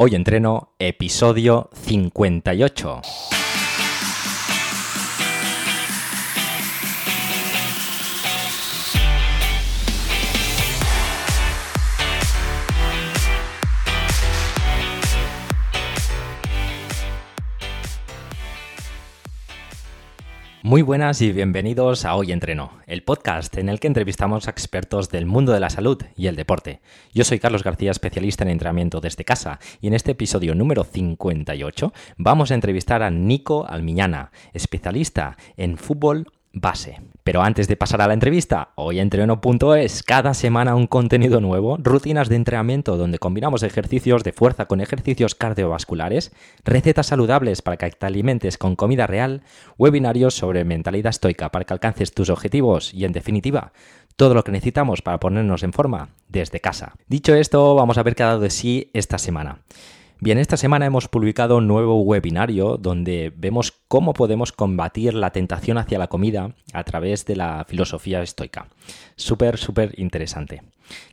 Hoy entreno episodio 58. Muy buenas y bienvenidos a Hoy Entreno, el podcast en el que entrevistamos a expertos del mundo de la salud y el deporte. Yo soy Carlos García, especialista en entrenamiento desde casa, y en este episodio número 58 vamos a entrevistar a Nico Almiñana, especialista en fútbol base. Pero antes de pasar a la entrevista, hoy entreno.es, cada semana un contenido nuevo, rutinas de entrenamiento donde combinamos ejercicios de fuerza con ejercicios cardiovasculares, recetas saludables para que te alimentes con comida real, webinarios sobre mentalidad estoica para que alcances tus objetivos y en definitiva, todo lo que necesitamos para ponernos en forma desde casa. Dicho esto, vamos a ver qué ha dado de sí esta semana. Bien, esta semana hemos publicado un nuevo webinario donde vemos cómo podemos combatir la tentación hacia la comida a través de la filosofía estoica. Súper, súper interesante.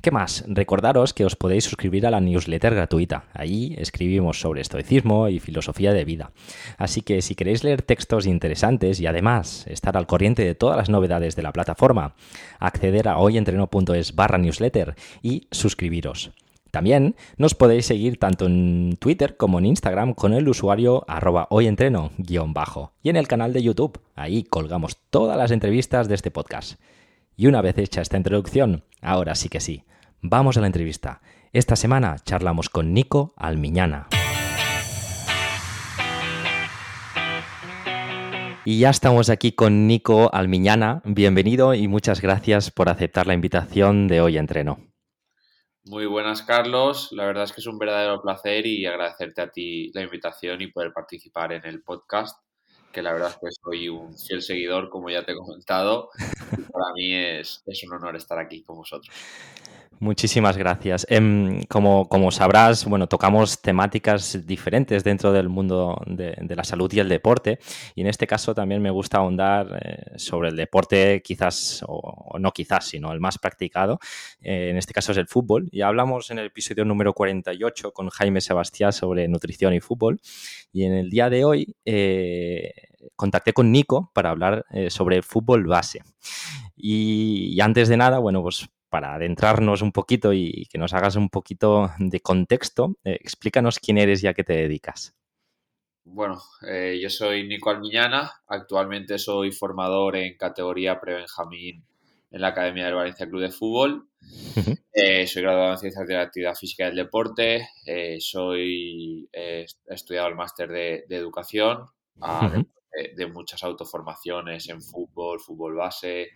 ¿Qué más? Recordaros que os podéis suscribir a la newsletter gratuita. Allí escribimos sobre estoicismo y filosofía de vida. Así que si queréis leer textos interesantes y además estar al corriente de todas las novedades de la plataforma, acceder a hoyentreno.es barra newsletter y suscribiros. También nos podéis seguir tanto en Twitter como en Instagram con el usuario arroba hoyentreno-bajo y en el canal de YouTube. Ahí colgamos todas las entrevistas de este podcast. Y una vez hecha esta introducción, ahora sí que sí, vamos a la entrevista. Esta semana charlamos con Nico Almiñana. Y ya estamos aquí con Nico Almiñana. Bienvenido y muchas gracias por aceptar la invitación de Hoy Entreno. Muy buenas, Carlos. La verdad es que es un verdadero placer y agradecerte a ti la invitación y poder participar en el podcast, que la verdad es que soy un fiel seguidor, como ya te he comentado. para mí es, es un honor estar aquí con vosotros. Muchísimas gracias. Em, como, como, sabrás, bueno, tocamos temáticas diferentes dentro del mundo de, la salud y el deporte. Y en este caso también me gusta ahondar eh, sobre el deporte, quizás, o, no quizás, sino el más practicado. Eh, en este caso es el fútbol. Y hablamos en el episodio número 48 con Jaime Sebastián sobre nutrición y fútbol. Y en el día de hoy eh, contacté con Nico para hablar sobre fútbol base. Y, y, antes de nada, bueno, pues para adentrarnos un poquito y que nos hagas un poquito de contexto, eh, explícanos quién eres y a qué te dedicas. Bueno, eh, yo soy Nico Almiñana, actualmente soy formador en categoría pre-Benjamín en la Academia del Valencia Club de Fútbol. Eh, soy graduado en Ciencias de la Actividad Física y del Deporte. soy, he estudiado el máster de, Educación, de, de, muchas autoformaciones en fútbol, fútbol base,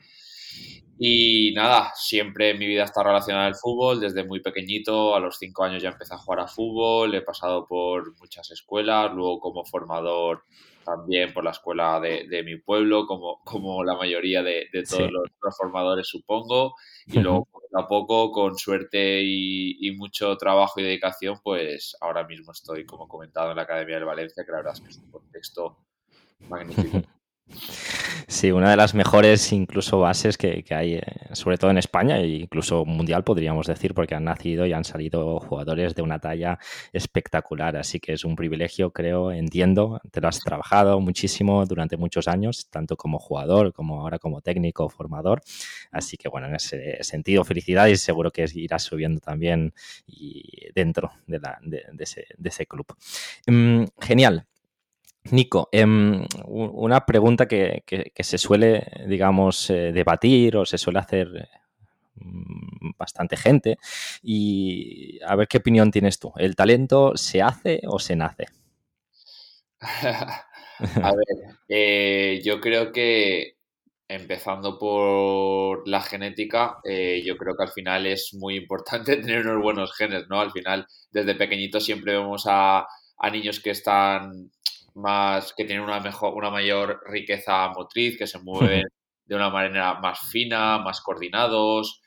y nada, siempre mi vida está relacionada al fútbol. Desde muy pequeñito, a los cinco años ya empecé a jugar a fútbol. He pasado por muchas escuelas, luego como formador también por la escuela de, mi pueblo, como, como la mayoría de, todos los, formadores, supongo. Y luego, poco a poco, con suerte y, y, mucho trabajo y dedicación, pues ahora mismo estoy, como comentado, en la Academia del Valencia, que la verdad es que es un contexto magnífico. Sí, una de las mejores incluso bases que, hay, eh, sobre todo en España e incluso mundial podríamos decir, porque han nacido y han salido jugadores de una talla espectacular. Así que es un privilegio, creo, entiendo. Te lo has trabajado muchísimo durante muchos años, tanto como jugador como ahora como técnico, formador. Así que bueno, en ese sentido, felicidades seguro que irás subiendo también y dentro de, ese, club. Mm, genial. Nico, em, una pregunta que, se suele, digamos, eh, debatir o se suele hacer mm, bastante gente y a ver qué opinión tienes tú. ¿El talento se hace o se nace? a ver, eh, yo creo que empezando por la genética, eh, yo creo que al final es muy importante tener unos buenos genes, ¿no? Al final, desde pequeñito siempre vemos a, a niños que están más, que tienen una mejor, una mayor riqueza motriz, que se mueven de una manera más fina, más coordinados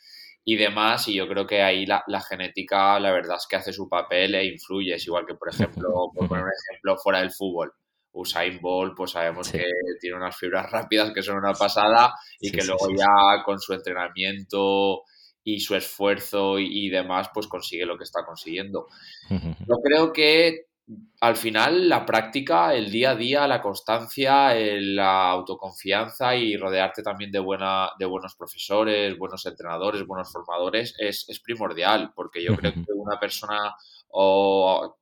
y demás. Y yo creo que ahí la, genética, la verdad es que hace su papel e influye. Es igual que, por ejemplo, por poner un ejemplo, fuera del fútbol. Usain Bolt, pues sabemos que tiene unas fibras rápidas que son una pasada y que luego ya con su entrenamiento y su esfuerzo y, demás, pues consigue lo que está consiguiendo. Yo creo que al final la práctica, el día a día, la constancia, la autoconfianza y rodearte también de, buena, de buenos profesores, buenos entrenadores, buenos formadores es, primordial, porque yo creo que una persona o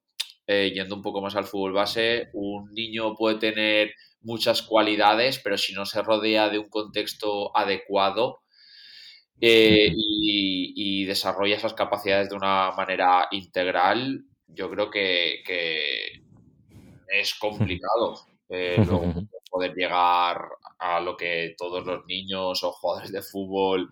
eh, yendo un poco más al fútbol base, un niño puede tener muchas cualidades, pero si no se rodea de un contexto adecuado eh, y, desarrolla esas capacidades de una manera integral, yo creo que, es complicado eh, poder llegar a lo que todos los niños o jugadores de fútbol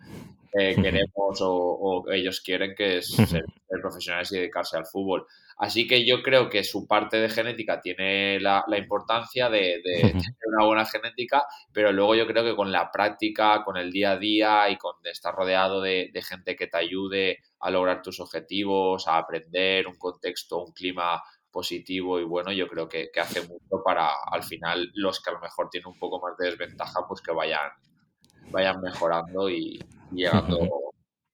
queremos o, ellos quieren, que es ser, profesionales y dedicarse al fútbol. Así que yo creo que su parte de genética tiene la, importancia de, tener una buena genética, pero luego yo creo que con la práctica, con el día a día y con estar rodeado de, gente que te ayude a lograr tus objetivos, a aprender un contexto, un clima positivo y bueno, yo creo que, hace mucho para al final los que a lo mejor tienen un poco más de desventaja, pues que vayan, vayan mejorando y, llegando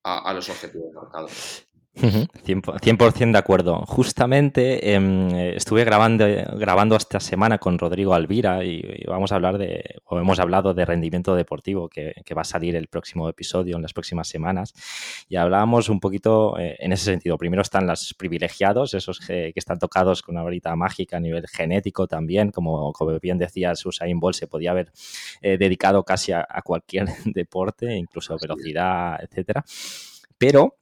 a, a, los objetivos marcados. 100%, de acuerdo. Justamente em, estuve grabando, grabando esta semana con Rodrigo Alvira y, vamos a hablar de, o hemos hablado de rendimiento deportivo que, va a salir el próximo episodio en las próximas semanas y hablábamos un poquito eh, en ese sentido. Primero están los privilegiados, esos que, están tocados con una varita mágica a nivel genético también, como, como bien decía Usain Bolt se podía haber eh, dedicado casi a, a cualquier deporte, incluso velocidad, etcétera. Pero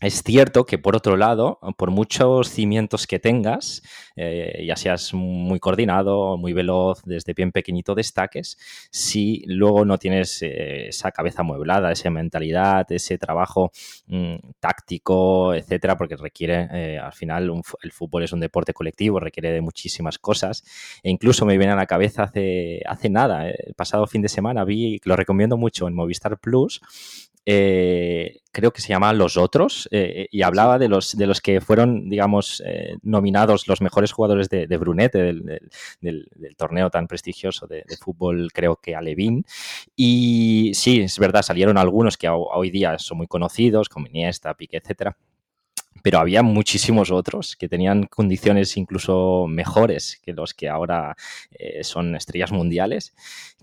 es cierto que por otro lado, por muchos cimientos que tengas, eh, ya seas muy coordinado, muy veloz, desde bien pequeñito destaques, si luego no tienes eh, esa cabeza mueblada, esa mentalidad, ese trabajo mm, táctico, etcétera, porque requiere, eh, al final, el fútbol es un deporte colectivo, requiere de muchísimas cosas. E incluso me viene a la cabeza hace, hace nada, el pasado fin de semana vi, lo recomiendo mucho en Movistar Plus, eh, creo que se llama Los Otros, eh, y hablaba de los, de los que fueron, digamos, eh, nominados los mejores jugadores de, Brunete, del, torneo tan prestigioso de, fútbol, creo que Alevín. Y sí, es verdad, salieron algunos que hoy día son muy conocidos, como Iniesta, Pique, etcétera pero había muchísimos otros que tenían condiciones incluso mejores que los que ahora son estrellas mundiales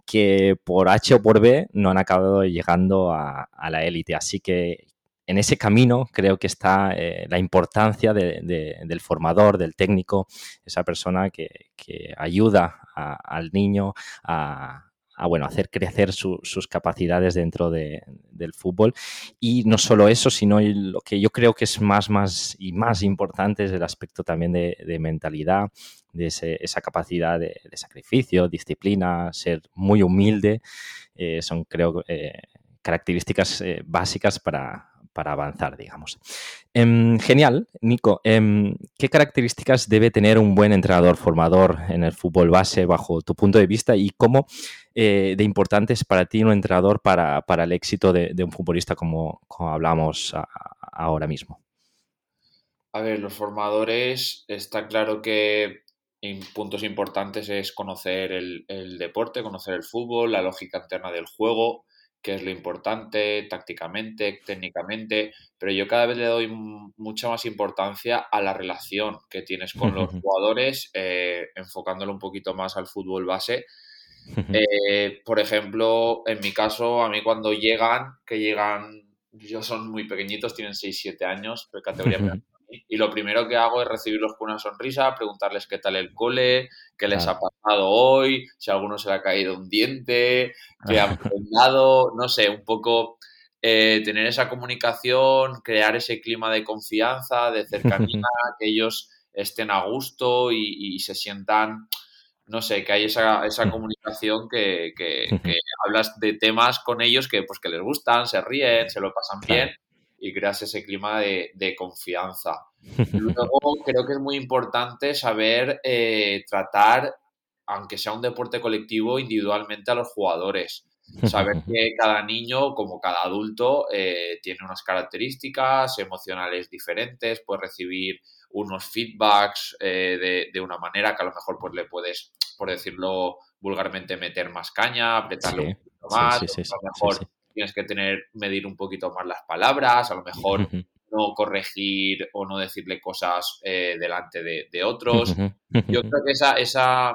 que por H o por B no han acabado llegando a, la élite. Así que en ese camino creo que está eh, la importancia del formador, del técnico, esa persona que, ayuda al niño a, bueno, hacer crecer sus capacidades dentro del fútbol. Y no solo eso, sino lo que yo creo que es más, más y más importante es el aspecto también de, de mentalidad, de esa capacidad de, sacrificio, disciplina, ser muy humilde, eh, son creo eh, características eh, básicas para, avanzar, digamos. Em, genial, Nico. Em, ¿Qué características debe tener un buen entrenador formador en el fútbol base bajo tu punto de vista y cómo de importante es para ti un entrenador para, el éxito de, un futbolista como, como hablamos ahora mismo? A ver, los formadores, está claro que puntos importantes es conocer el, deporte, conocer el fútbol, la lógica interna del juego, qué es lo importante tácticamente, técnicamente, pero yo cada vez le doy mucha más importancia a la relación que tienes con los jugadores, eh, enfocándolo un poquito más al fútbol base. Eh, por ejemplo, en mi caso, a mí cuando llegan, que llegan, yo son muy pequeñitos, tienen 6-7 años, de categoría y lo primero que hago es recibirlos con una sonrisa, preguntarles qué tal el cole, qué les ha pasado hoy, si a alguno se le ha caído un diente, qué han aprendido, no sé, un poco eh, tener esa comunicación, crear ese clima de confianza, de cercanía, que ellos estén a gusto y, se sientan, no sé, que hay esa, esa comunicación que, que, hablas de temas con ellos que, pues, que les gustan, se ríen, se lo pasan bien y creas ese clima de, confianza. Luego creo que es muy importante saber eh, tratar, aunque sea un deporte colectivo, individualmente a los jugadores. Saber que cada niño, como cada adulto, eh, tiene unas características emocionales diferentes, puede recibir unos feedbacks eh, de, una manera que a lo mejor pues, le puedes, por decirlo vulgarmente, meter más caña, apretarle un poquito más, a lo mejor tienes que tener, medir un poquito más las palabras, a lo mejor no corregir o no decirle cosas eh, delante de, otros. Yo creo que esa, esa,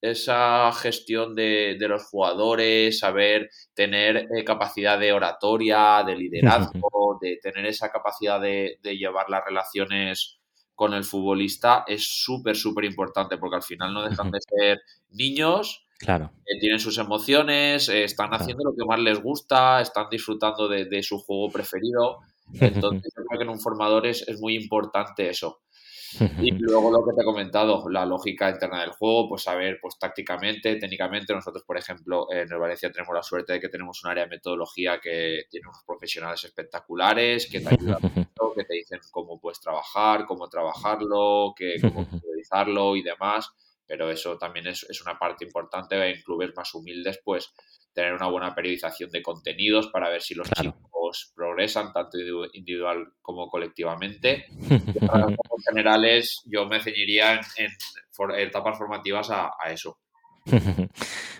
esa gestión de, los jugadores, saber tener eh, capacidad de oratoria, de liderazgo, de tener esa capacidad de, llevar las relaciones con el futbolista es súper, súper importante porque al final no dejan de ser niños. Claro. Eh, tienen sus emociones, están haciendo lo que más les gusta, están disfrutando de, su juego preferido. Entonces, yo creo que en un formador es, muy importante eso. Y luego lo que te he comentado, la lógica interna del juego, pues saber, pues tácticamente, técnicamente, nosotros, por ejemplo, en el Valencia tenemos la suerte de que tenemos un área de metodología que tiene unos profesionales espectaculares, que te ayudan mucho, que te dicen cómo puedes trabajar, cómo trabajarlo, que, cómo utilizarlo y demás. Pero eso también es, es una parte importante en clubes más humildes, pues tener una buena periodización de contenidos para ver si los chicos progresan tanto individual como colectivamente. en generales, yo me ceñiría en, etapas formativas a, eso.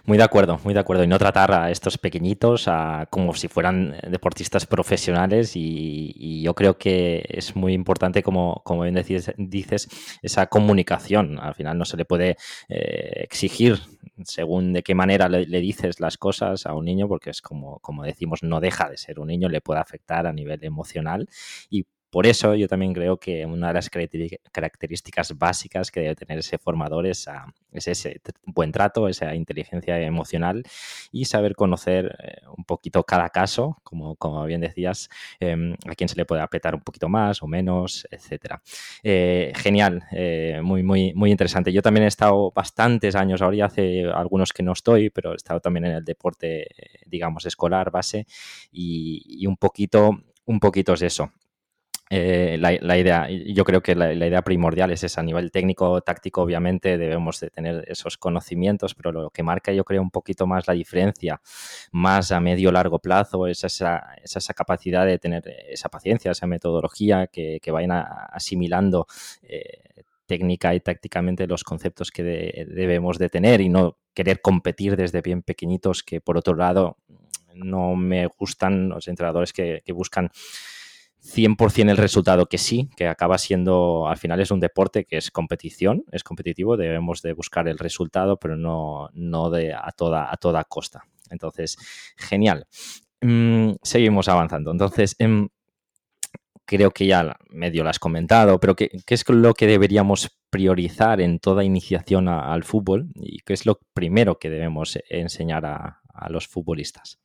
Muy de acuerdo, muy de acuerdo. Y no tratar a estos pequeñitos como si fueran deportistas profesionales. Y, yo creo que es muy importante, como, como bien dices, esa comunicación. Al final no se le puede eh, exigir según de qué manera le, dices las cosas a un niño, porque es como, como decimos, no deja de ser un niño, le puede afectar a nivel emocional y por eso yo también creo que una de las características básicas que debe tener ese formador es, ese buen trato, esa inteligencia emocional y saber conocer eh, un poquito cada caso, como, bien decías, em, a quién se le puede apretar un poquito más o menos, etcétera. Eh, genial, eh, muy, muy, muy interesante. Yo también he estado bastantes años, ahora ya hace algunos que no estoy, pero he estado también en el deporte, digamos, escolar, base, y, y un poquito, un poquito es eso eh, la, idea, yo creo que la, idea primordial es esa, a nivel técnico, táctico, obviamente debemos de tener esos conocimientos, pero lo que marca yo creo un poquito más la diferencia, más a medio largo plazo, es esa, esa capacidad de tener esa paciencia, esa metodología, que, vayan asimilando eh, técnica y tácticamente los conceptos que debemos de tener y no querer competir desde bien pequeñitos, que por otro lado no me gustan los entrenadores que, que buscan 100% el resultado que sí, que acaba siendo, al final es un deporte que es competición, es competitivo, debemos de buscar el resultado, pero no, no de a toda, a toda costa. Entonces, genial. Mm, seguimos avanzando. Entonces, em, creo que ya medio lo has comentado, pero ¿qué, es lo que deberíamos priorizar en toda iniciación al fútbol y qué es lo primero que debemos enseñar a los futbolistas?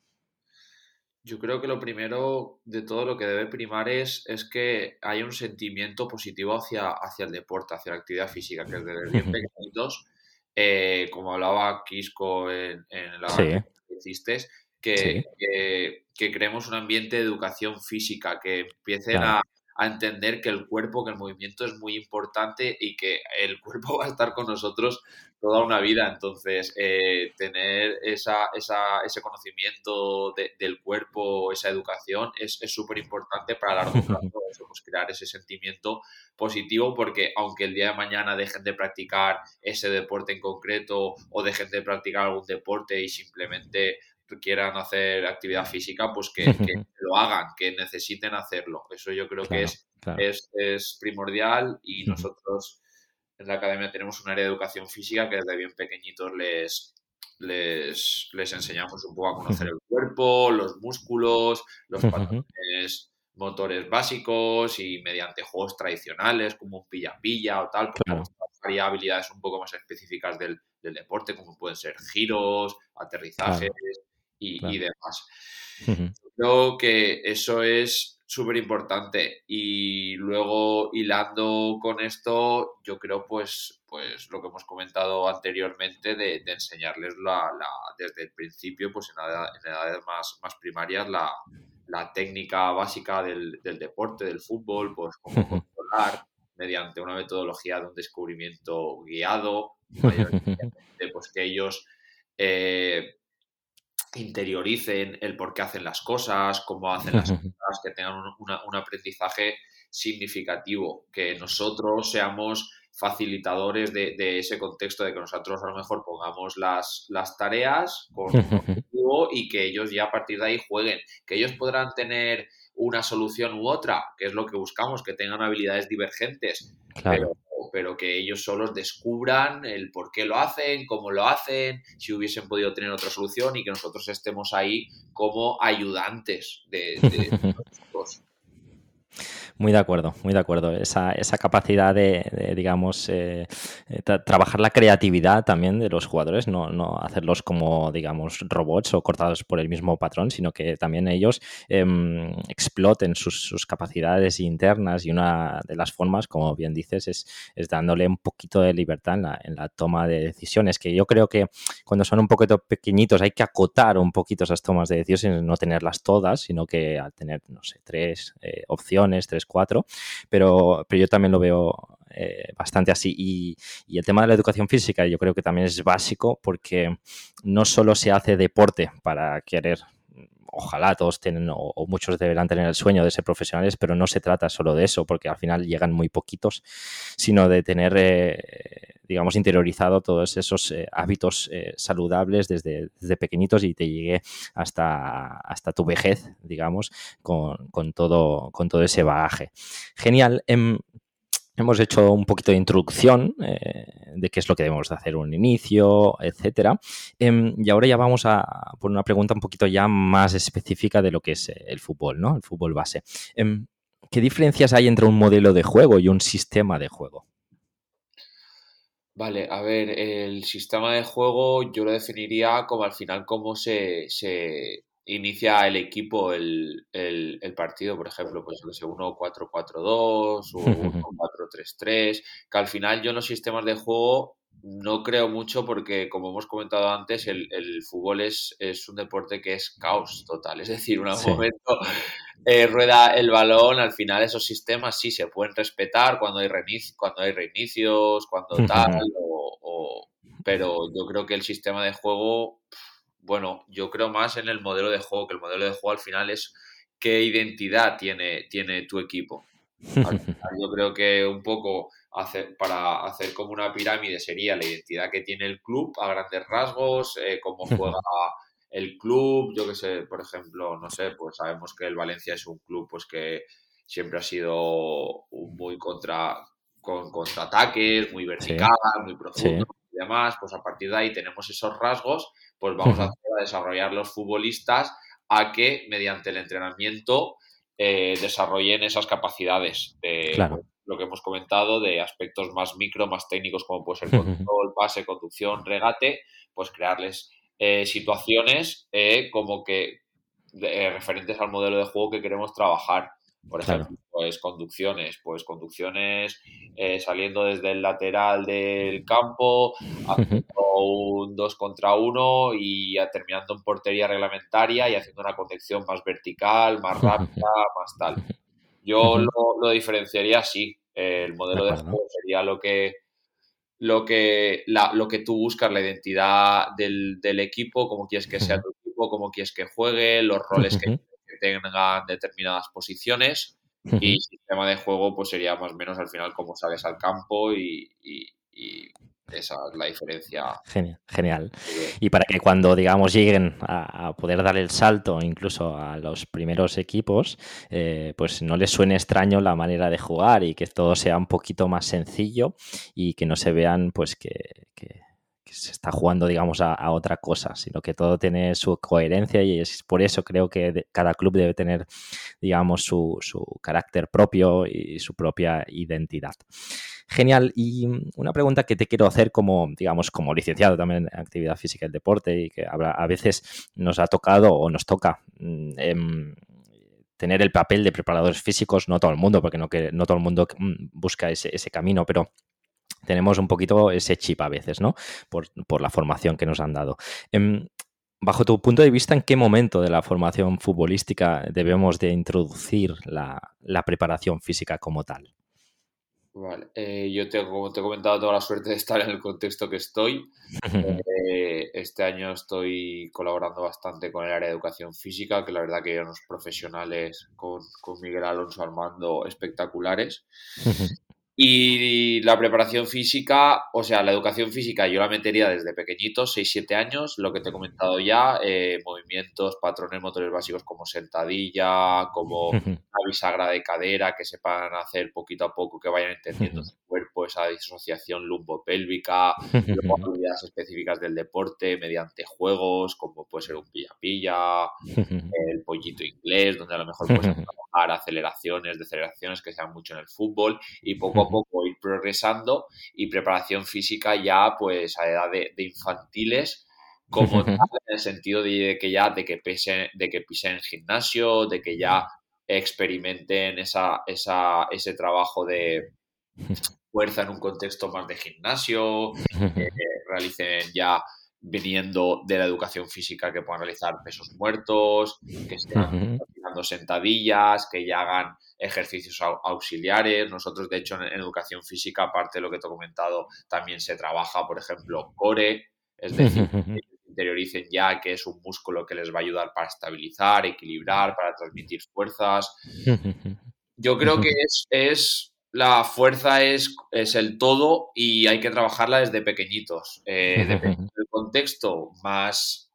Yo creo que lo primero de todo lo que debe primar es, es que haya un sentimiento positivo hacia, hacia el deporte, hacia la actividad física, que desde bien pequeñitos, eh, como hablaba Quisco en, la que hiciste, que, que, creemos un ambiente de educación física, que empiecen a, a entender que el cuerpo, que el movimiento es muy importante y que el cuerpo va a estar con nosotros toda una vida. Entonces, eh, tener esa, esa, ese conocimiento del cuerpo, esa educación, es súper importante para largo plazo, pues, crear ese sentimiento positivo, porque aunque el día de mañana dejen de practicar ese deporte en concreto o dejen de practicar algún deporte y simplemente quieran hacer actividad física, pues que, lo hagan, que necesiten hacerlo. Eso yo creo que es, es, primordial y nosotros en la academia tenemos un área de educación física que desde bien pequeñitos les, les, les enseñamos un poco a conocer el cuerpo, los músculos, los patrones motores básicos y mediante juegos tradicionales como un pilla-pilla o tal, pues habilidades un poco más específicas del, del, deporte, como pueden ser giros, aterrizajes, y, demás. Creo que eso es súper importante y luego hilando con esto yo creo pues pues lo que hemos comentado anteriormente de, enseñarles la, desde el principio pues en, edades más, más primarias la, técnica básica del, deporte del fútbol pues cómo controlar mediante una metodología de un descubrimiento guiado pues que ellos eh, interioricen el por qué hacen las cosas, cómo hacen las cosas, que tengan un, aprendizaje significativo, que nosotros seamos facilitadores de, ese contexto, de que nosotros a lo mejor pongamos las, las tareas con juego y que ellos ya a partir de ahí jueguen. Que ellos podrán tener una solución u otra, que es lo que buscamos, que tengan habilidades divergentes, pero, pero, que ellos solos descubran el por qué lo hacen, cómo lo hacen, si hubiesen podido tener otra solución y que nosotros estemos ahí como ayudantes de, de muy de acuerdo, muy de acuerdo. Esa, esa capacidad de, digamos, eh, eh, trabajar la creatividad también de los jugadores, no, no, hacerlos como, digamos, robots o cortados por el mismo patrón, sino que también ellos em, exploten sus, capacidades internas y una de las formas, como bien dices, es, es dándole un poquito de libertad en la, en la, toma de decisiones, que yo creo que cuando son un poquito pequeñitos hay que acotar un poquito esas tomas de decisiones, no tenerlas todas, sino que al tener, no sé, tres eh, opciones, tres cuatro, pero, pero yo también lo veo eh, bastante así. Y, el tema de la educación física yo creo que también es básico porque no solo se hace deporte para querer ojalá todos tienen o, muchos deberán tener el sueño de ser profesionales, pero no se trata solo de eso, porque al final llegan muy poquitos, sino de tener, eh, digamos, interiorizado todos esos eh, hábitos saludables desde, pequeñitos y te llegue hasta, hasta tu vejez, digamos, con, con, todo, con todo ese bagaje. Genial. Em, Hemos hecho un poquito de introducción eh, de qué es lo que debemos de hacer un inicio, etcétera. Em, y ahora ya vamos a por una pregunta un poquito ya más específica de lo que es el fútbol, ¿no? El fútbol base. Em, ¿Qué diferencias hay entre un modelo de juego y un sistema de juego? Vale, a ver, el sistema de juego yo lo definiría como al final cómo se, se inicia el equipo el, el, partido, por ejemplo, pues no sé, 1-4-4-2 o 1-4-3-3, que al final yo en los sistemas de juego no creo mucho porque, como hemos comentado antes, el, el fútbol es, es, un deporte que es caos total. Es decir, un momento eh, rueda el balón, al final esos sistemas sí se pueden respetar cuando hay, reinicio, cuando hay reinicios, cuando tal, o, pero yo creo que el sistema de juego bueno, yo creo más en el modelo de juego, que el modelo de juego al final es qué identidad tiene, tiene tu equipo. yo creo que un poco para hacer como una pirámide sería la identidad que tiene el club a grandes rasgos, eh, cómo juega el club, yo que sé, por ejemplo, no sé, pues sabemos que el Valencia es un club pues que siempre ha sido muy contra con contraataques, muy vertical, muy profundo y demás, pues a partir de ahí tenemos esos rasgos pues vamos a, desarrollar los futbolistas a que mediante el entrenamiento eh, desarrollen esas capacidades de lo que hemos comentado de aspectos más micro, más técnicos como puede ser control, pase, conducción, regate, pues crearles eh, situaciones eh, como que referentes al modelo de juego que queremos trabajar. Por ejemplo, pues conducciones, pues conducciones eh, saliendo desde el lateral del campo, haciendo un 2 contra 1 y terminando en portería reglamentaria y haciendo una conducción más vertical, más rápida, más tal. Yo lo, diferenciaría así. el modelo de, juego sería lo que lo que, lo que tú buscas, la identidad del, del equipo, cómo quieres que sea tu equipo, cómo quieres que juegue, los roles que tengan determinadas posiciones y sistema de juego pues sería más o menos al final cómo sales al campo y, esa es la diferencia. Genial, genial. Y para que cuando, digamos, lleguen a, poder dar el salto incluso a los primeros equipos, eh, pues no les suene extraño la manera de jugar y que todo sea un poquito más sencillo y que no se vean, pues, que se está jugando, digamos, a, otra cosa, sino que todo tiene su coherencia y es por eso creo que cada club debe tener, digamos, su, carácter propio y su propia identidad. Genial. Y una pregunta que te quiero hacer como, digamos, como licenciado también en actividad física y deporte y que a veces nos ha tocado o nos toca mm, em, tener el papel de preparadores físicos, no todo el mundo, porque no, que, no todo el mundo mm, busca ese camino, pero tenemos un poquito ese chip a veces, ¿no? Por, la formación que nos han dado. Em, bajo tu punto de vista, ¿en qué momento de la formación futbolística debemos de introducir la, preparación física como tal? Vale, eh, yo tengo, como te he comentado, toda la suerte de estar en el contexto que estoy. Eh, este año estoy colaborando bastante con el área de educación física, que la verdad que hay unos profesionales con, con Miguel Alonso Armando espectaculares. Y la preparación física, o sea, la educación física yo la metería desde pequeñitos, 6-7 años, lo que te he comentado ya, eh, movimientos, patrones motores básicos como sentadilla, como la bisagra de cadera, que sepan hacer poquito a poco, que vayan entendiendo su cuerpo, esa disociación lumbopélvica, luego habilidades específicas del deporte mediante juegos, como puede ser un pilla-pilla, el pollito inglés, donde a lo mejor puedes trabajar aceleraciones, deceleraciones que sean mucho en el fútbol y poco a poco ir progresando y preparación física ya pues a edad de, infantiles como tal, en el sentido de que ya de que pese, de que pisen en gimnasio, de que ya experimenten esa, esa, ese trabajo de fuerza en un contexto más de gimnasio, que realicen ya viniendo de la educación física que puedan realizar pesos muertos, que estén sentadillas, que ya hagan ejercicios auxiliares. Nosotros, de hecho, en, educación física, aparte de lo que te he comentado, también se trabaja, por ejemplo, core, es decir, que interioricen ya que es un músculo que les va a ayudar para estabilizar, equilibrar, para transmitir fuerzas. Yo creo que es, es la fuerza es, es, el todo y hay que trabajarla desde pequeñitos. Eh, dependiendo del contexto, más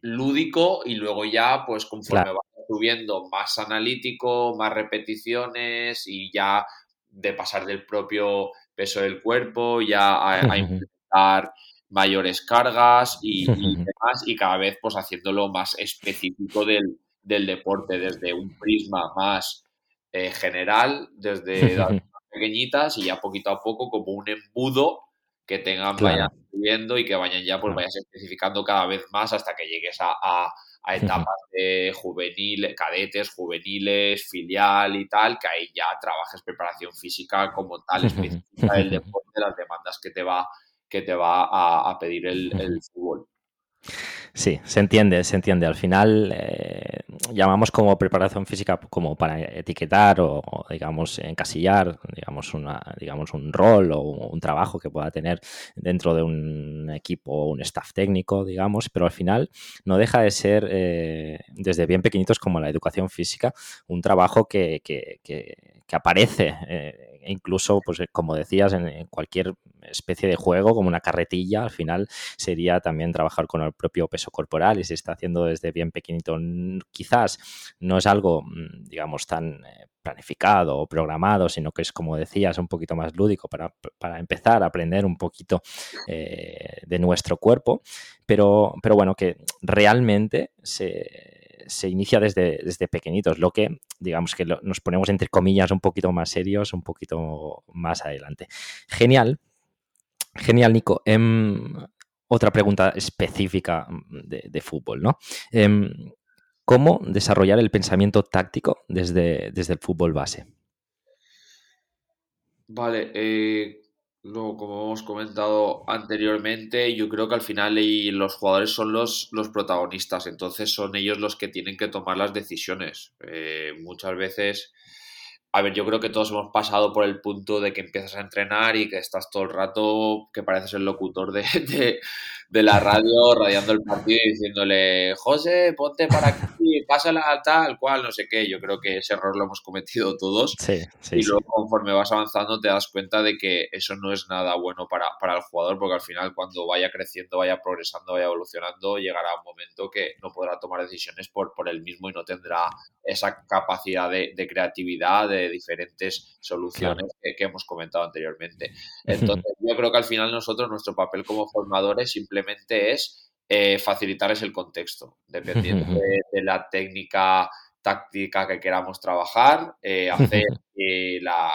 lúdico y luego ya, pues conforme va subiendo, más analítico, más repeticiones y ya de pasar del propio peso del cuerpo ya a, implementar mayores cargas y, demás y cada vez pues haciéndolo más específico del, del deporte desde un prisma más eh, general, desde pequeñitas y ya poquito a poco como un embudo que tengan, vayan subiendo y que vayan ya, pues vayas especificando cada vez más hasta que llegues a, etapas de juvenil, cadetes, juveniles, filial y tal, que ahí ya trabajes preparación física como tal, específica del deporte, las demandas que te va, que te va a, pedir el, el fútbol. Sí, se entiende, se entiende. Al final eh, llamamos como preparación física como para etiquetar o, digamos encasillar, digamos una, digamos un rol o un, trabajo que pueda tener dentro de un equipo o un staff técnico, digamos, pero al final no deja de ser eh, desde bien pequeñitos como la educación física un trabajo que, que, que, aparece eh, incluso, pues como decías, en cualquier especie de juego, como una carretilla, al final sería también trabajar con el propio peso corporal y se está haciendo desde bien pequeñito. Quizás no es algo, mm, digamos, tan eh, planificado o programado, sino que es, como decías, un poquito más lúdico para, empezar a aprender un poquito eh, de nuestro cuerpo, pero, pero bueno, que realmente se, inicia desde, desde, pequeñitos, lo que digamos que nos ponemos entre comillas un poquito más serios, un poquito más adelante. Genial, Genial, Nico. Em, otra pregunta específica de, fútbol, ¿no? Em, ¿Cómo desarrollar el pensamiento táctico desde, desde el fútbol base? Vale, eh, como hemos comentado anteriormente, yo creo que al final los jugadores son los, los protagonistas, entonces son ellos los que tienen que tomar las decisiones. Eh, muchas veces a ver, yo creo que todos hemos pasado por el punto de que empiezas a entrenar y que estás todo el rato que pareces el locutor de, de la radio radiando el partido y diciéndole, José, ponte para aquí, pásala tal cual, no sé qué. Yo creo que ese error lo hemos cometido todos. Sí, sí, y luego conforme vas avanzando te das cuenta de que eso no es nada bueno para, para el jugador porque al final cuando vaya creciendo, vaya progresando, vaya evolucionando, llegará un momento que no podrá tomar decisiones por, por él mismo y no tendrá esa capacidad de, de creatividad, de diferentes soluciones que, que, hemos comentado anteriormente. Entonces, yo creo que al final nosotros, nuestro papel como formadores simplemente es eh, facilitarles el contexto, dependiendo de, la técnica táctica que queramos trabajar, eh, hacer la,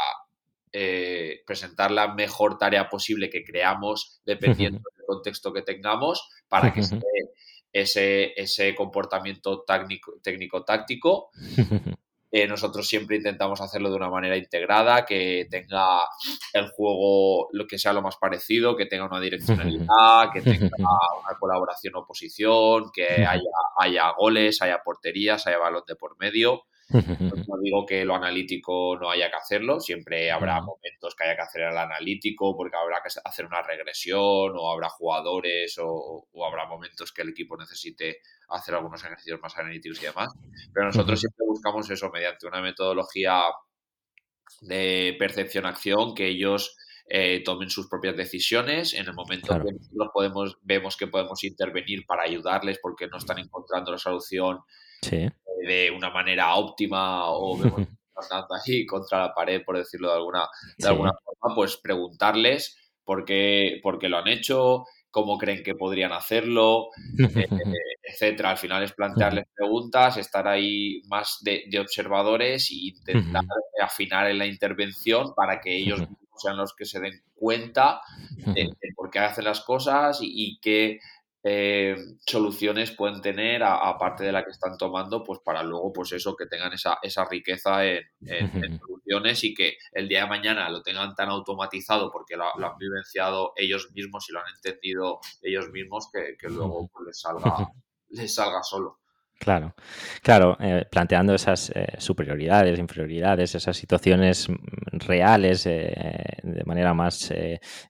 eh, presentar la mejor tarea posible que creamos dependiendo del contexto que tengamos para que se ese, ese comportamiento técnico-táctico eh, nosotros siempre intentamos hacerlo de una manera integrada, que tenga el juego lo que sea lo más parecido, que tenga una direccionalidad, que tenga una colaboración oposición, que haya, haya goles, haya porterías, haya balón de por medio. No digo que lo analítico no haya que hacerlo, siempre habrá momentos que haya que hacer el analítico porque habrá que hacer una regresión o habrá jugadores o, habrá momentos que el equipo necesite hacer algunos ejercicios más analíticos y demás. Pero nosotros siempre buscamos eso mediante una metodología de percepción-acción, que ellos eh, tomen sus propias decisiones. En el momento que nosotros podemos, vemos que podemos intervenir para ayudarles porque no están encontrando la solución eh, de una manera óptima o vemos andando ahí contra la pared, por decirlo de alguna, de alguna forma, pues preguntarles por qué, por qué lo han hecho, cómo creen que podrían hacerlo, eh, etcétera. Al final es plantearles preguntas, estar ahí más de, observadores e intentar afinar en la intervención para que ellos sean los que se den cuenta de, por qué hacen las cosas y, qué eh, soluciones pueden tener aparte de la que están tomando, pues para luego, pues eso, que tengan esa, esa riqueza en, soluciones y que el día de mañana lo tengan tan automatizado porque lo, han vivenciado ellos mismos y lo han entendido ellos mismos que, luego pues, les salga, les salga solo. Claro, claro, eh, planteando esas eh, superioridades, inferioridades, esas situaciones mm, reales eh, de manera más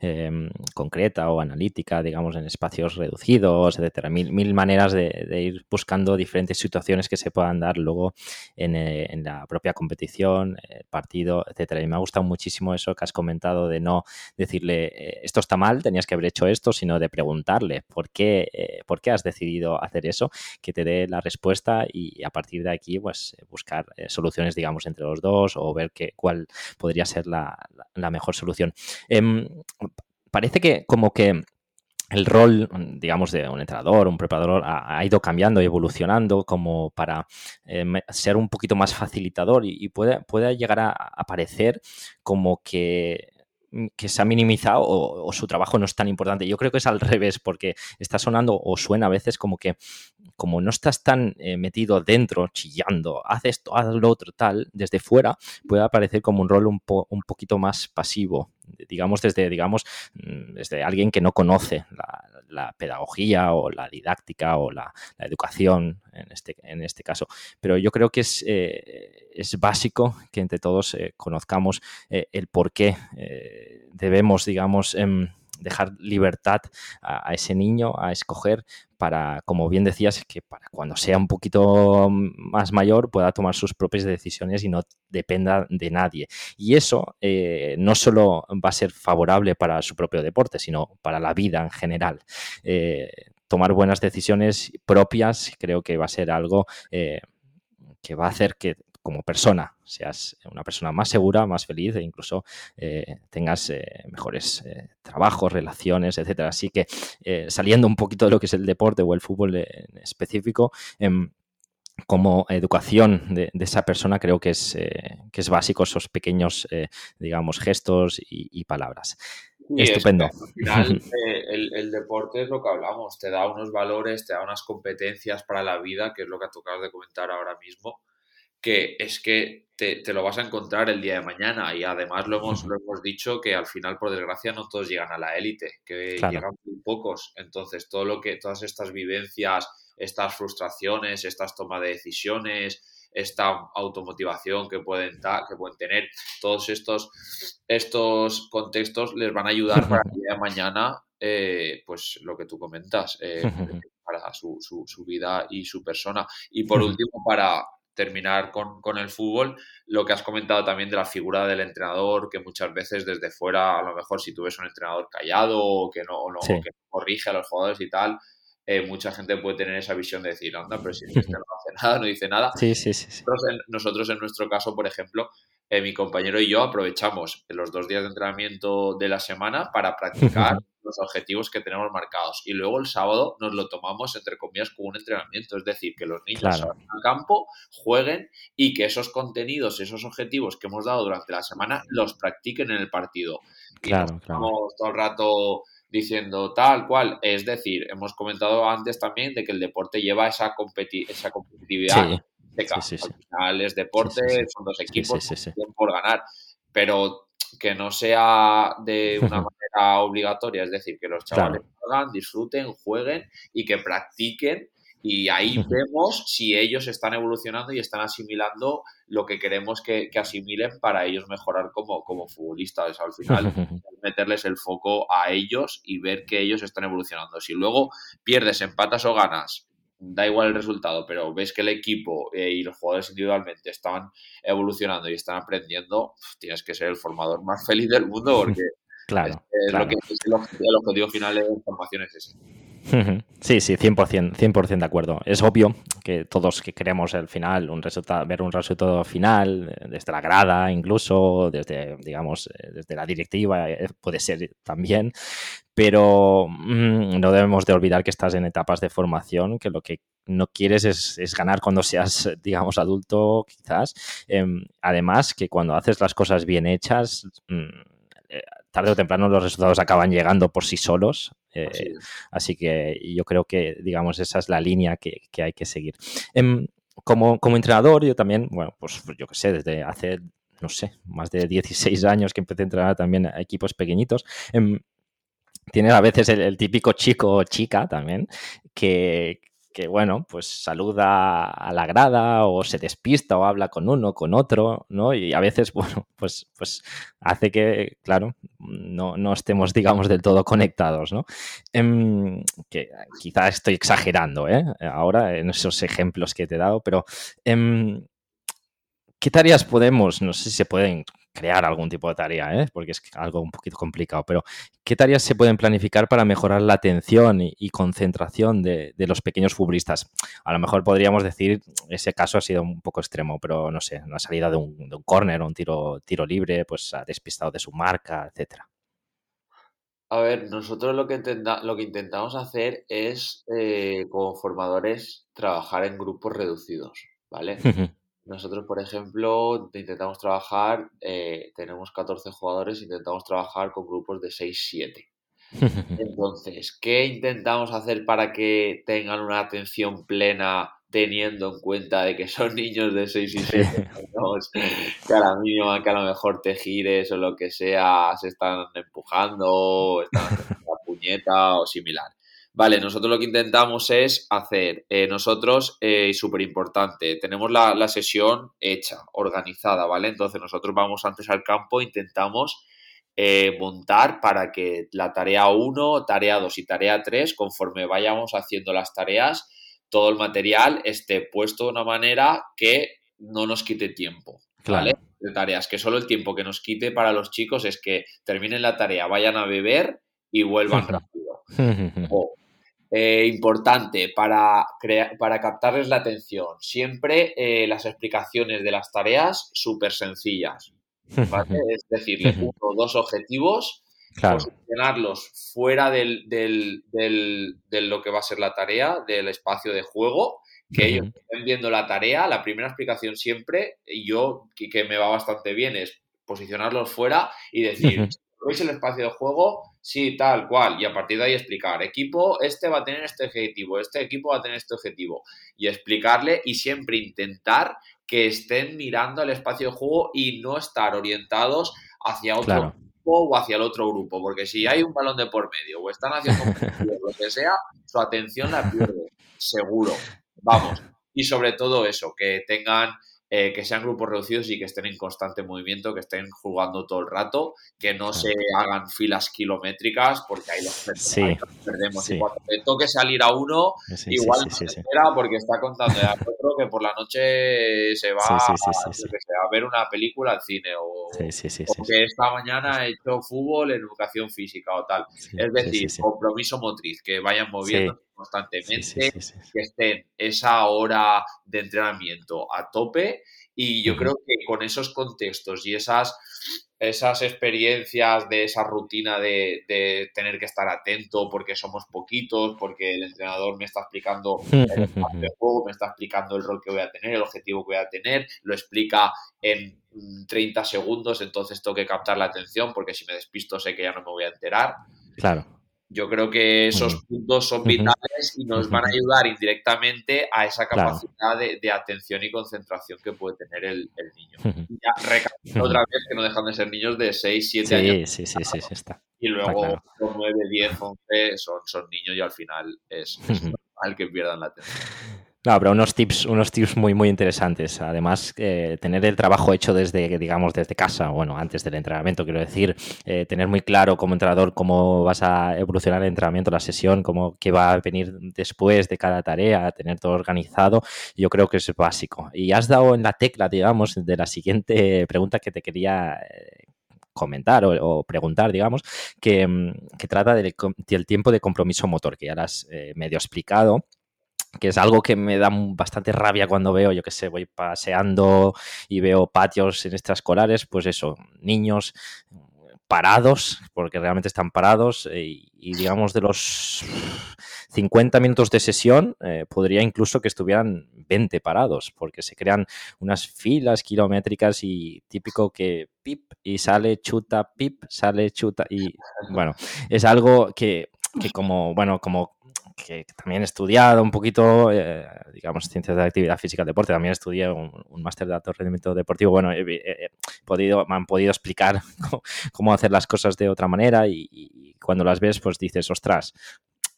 em, concreta o analítica, digamos, en espacios reducidos, etcétera. Mil, mil maneras de, ir buscando diferentes situaciones que se puedan dar luego en, en la propia competición, partido, etcétera. Y me ha gustado muchísimo eso que has comentado de no decirle esto está mal, tenías que haber hecho esto, sino de preguntarle por qué, por qué has decidido hacer eso, que te dé la respuesta respuesta y a partir de aquí pues eh, buscar eh, soluciones digamos entre los dos o ver que, cuál podría ser la, mejor solución. Em, parece que como que el rol, digamos, de un entrenador, un preparador, ha, ido cambiando y evolucionando como para em, ser un poquito más facilitador y, puede, puede, llegar a, a parecer como que que se ha minimizado o, su trabajo no es tan importante. Yo creo que es al revés, porque está sonando o suena a veces como que como no estás tan eh, metido dentro, chillando, haz esto, haz lo otro, tal, desde fuera puede aparecer como un rol un, un poquito más pasivo, digamos desde, digamos, mm, desde alguien que no conoce la, pedagogía o la didáctica o la, educación en este, en este caso. Pero yo creo que es, eh, es básico que entre todos eh, conozcamos el por qué debemos, digamos, em, dejar libertad a, ese niño a escoger para, como bien decías, que para cuando sea un poquito más mayor pueda tomar sus propias decisiones y no dependa de nadie. Y eso eh, no solo va a ser favorable para su propio deporte, sino para la vida en general. Eh, tomar buenas decisiones propias creo que va a ser algo eh, que va a hacer que como persona seas una persona más segura, más feliz e incluso eh, tengas eh, mejores eh, trabajos, relaciones, etcétera. Así que saliendo un poquito de lo que es el deporte o el fútbol en específico, em, como educación de, esa persona creo que es, que es básico esos pequeños, digamos, gestos y, palabras. Estupendo. al final, el, el, deporte es lo que hablamos, te da unos valores, te da unas competencias para la vida, que es lo que tocado de comentar ahora mismo, que es que te, lo vas a encontrar el día de mañana. Y además lo hemos, lo hemos dicho que al final, por desgracia, no todos llegan a la élite, que llegan muy pocos. Entonces, todo lo que, todas estas vivencias, estas frustraciones, estas tomas de decisiones, esta automotivación que pueden, que pueden tener, todos estos, estos contextos les van a ayudar para el día de mañana, eh, pues lo que tú comentas, eh, para su, su, su, vida y su persona. Y por último, para, terminar con, con, el fútbol, lo que has comentado también de la figura del entrenador, que muchas veces desde fuera, a lo mejor si tú ves un entrenador callado o que no, no, que corrige a los jugadores y tal, eh, mucha gente puede tener esa visión de decir, anda, pero si este no hace nada, no dice nada. Sí, sí, sí. Nosotros, en, nosotros, en, nuestro caso, por ejemplo, eh, mi compañero y yo aprovechamos los dos días de entrenamiento de la semana para practicar los objetivos que tenemos marcados. Y luego el sábado nos lo tomamos, entre comillas, como un entrenamiento. Es decir, que los niños salgan al campo, jueguen y que esos contenidos, esos objetivos que hemos dado durante la semana, los practiquen en el partido. claro, estamos todo el rato diciendo tal cual. Es decir, hemos comentado antes también de que el deporte lleva esa, esa competitividad. Sí. Al final es deporte, son dos equipos por ganar. Pero que no sea de una manera obligatoria, es decir, que los chavales hagan, disfruten, jueguen y que practiquen y ahí vemos si ellos están evolucionando y están asimilando lo que queremos que, asimilen para ellos mejorar como, como futbolistas. Al final, meterles el foco a ellos y ver que ellos están evolucionando. Si luego pierdes, empatas o ganas da igual el resultado, pero ves que el equipo eh, y los jugadores individualmente están evolucionando y están aprendiendo, tienes que ser el formador más feliz del mundo porque claro, Lo que, el, objetivo, final de la formación es ese. Sí, sí, 100%, 100 de acuerdo. Es obvio que todos que queremos el final, un resultado, ver un resultado final, eh, desde la grada incluso, desde, digamos, eh, desde la directiva, eh, puede ser también, pero mm, no debemos de olvidar que estás en etapas de formación, que lo que no quieres es, ganar cuando seas, digamos, adulto, quizás. Em, además, que cuando haces las cosas bien hechas, mm, tarde o temprano los resultados acaban llegando por sí solos. Eh, así, que yo creo que, digamos, esa es la línea que, hay que seguir. Em, como, como, entrenador, yo también, bueno, pues yo qué sé, desde hace, no sé, más de 16 años que empecé a entrenar también a equipos pequeñitos. Em, tienes a veces el, típico chico o chica también que, que, bueno, pues saluda a la grada o se despista o habla con uno, con otro, ¿no? Y a veces, bueno, pues, pues hace que, claro, no, no estemos, digamos, del todo conectados, ¿no? Em, que quizá estoy exagerando, ¿eh? Ahora en esos ejemplos que te he dado, pero... Em, ¿Qué tareas podemos, no sé si se pueden crear algún tipo de tarea, ¿eh? porque es algo un poquito complicado, pero ¿qué tareas se pueden planificar para mejorar la atención y, concentración de, los pequeños futbolistas? A lo mejor podríamos decir, ese caso ha sido un poco extremo, pero no sé, una salida de un, de un córner o un tiro, tiro libre, pues ha despistado de su marca, etcétera. A ver, nosotros lo que, lo que intentamos hacer es, eh, como formadores, trabajar en grupos reducidos, ¿vale? Nosotros, por ejemplo, intentamos trabajar, eh, tenemos 14 jugadores, intentamos trabajar con grupos de 6-7. Entonces, ¿qué intentamos hacer para que tengan una atención plena teniendo en cuenta de que son niños de 6 y 7 años, que a la mínima que a lo mejor te gires o lo que sea, se están empujando, están haciendo la puñeta o similar? Vale, nosotros lo que intentamos es hacer, eh, nosotros, eh, súper importante, tenemos la, sesión hecha, organizada, ¿vale? Entonces nosotros vamos antes al campo, intentamos eh, montar para que la tarea 1, tarea 2 y tarea 3, conforme vayamos haciendo las tareas, todo el material esté puesto de una manera que no nos quite tiempo, ¿vale? De tareas, que solo el tiempo que nos quite para los chicos es que terminen la tarea, vayan a beber y vuelvan rápido. Eh, importante para, para captarles la atención. Siempre eh, las explicaciones de las tareas súper sencillas. es decir, les pongo dos objetivos, posicionarlos fuera del, del, de lo que va a ser la tarea, del espacio de juego, que ellos estén viendo la tarea. La primera explicación siempre, y yo, que, que me va bastante bien, es posicionarlos fuera y decir, ¿veis el espacio de juego? Sí, tal cual. Y a partir de ahí explicar, equipo, este va a tener este objetivo, este equipo va a tener este objetivo. Y explicarle y siempre intentar que estén mirando el espacio de juego y no estar orientados hacia otro grupo o hacia el otro grupo. Porque si hay un balón de por medio o están haciendo lo que sea, su atención la pierde, seguro. Vamos. Y sobre todo eso, que tengan eh, que sean grupos reducidos y que estén en constante movimiento, que estén jugando todo el rato, que no se hagan filas kilométricas, porque ahí los, perdemos. Y cuando le toque salir a uno, igual no se espera porque está contando a otro que por la noche se va a, ver una película al cine o, que esta mañana ha hecho fútbol en educación física o tal. es decir, compromiso motriz, que vayan moviendo constantemente, que estén esa hora de entrenamiento a tope y yo creo que con esos contextos y esas, esas experiencias de esa rutina de, tener que estar atento porque somos poquitos, porque el entrenador me está explicando el juego, me está explicando el rol que voy a tener, el objetivo que voy a tener, lo explica en 30 segundos, entonces tengo que captar la atención porque si me despisto sé que ya no me voy a enterar. Claro. Yo creo que esos puntos son vitales y nos van a ayudar indirectamente a esa capacidad de, atención y concentración que puede tener el, niño. Ya otra vez que no dejan de ser niños de 6, 7 años. Sí, sí, sí, sí, está. Y luego 9, 10, 11 son, son niños y al final es, normal que pierdan la atención. No, pero unos tips, unos tips muy, muy interesantes. Además, eh, tener el trabajo hecho desde, digamos, desde casa, bueno, antes del entrenamiento, quiero decir, eh, tener muy claro como entrenador cómo vas a evolucionar el entrenamiento, la sesión, cómo qué va a venir después de cada tarea, tener todo organizado, yo creo que es básico. Y has dado en la tecla, digamos, de la siguiente pregunta que te quería eh, comentar o, preguntar, digamos, que, mm, trata del, tiempo de compromiso motor, que ya lo has medio explicado que es algo que me da bastante rabia cuando veo, yo que sé, voy paseando y veo patios en extraescolares, pues eso, niños parados, porque realmente están parados, eh, y, digamos de los 50 minutos de sesión, eh, podría incluso que estuvieran 20 parados, porque se crean unas filas kilométricas y típico que pip y sale, chuta, pip, sale, chuta, y bueno, es algo que, que como, bueno, como que también he estudiado un poquito, eh, digamos, ciencias de actividad física deporte. También estudié un, máster de alto rendimiento deportivo. Bueno, he, podido, me han podido explicar cómo, hacer las cosas de otra manera y, cuando las ves, pues dices, ostras,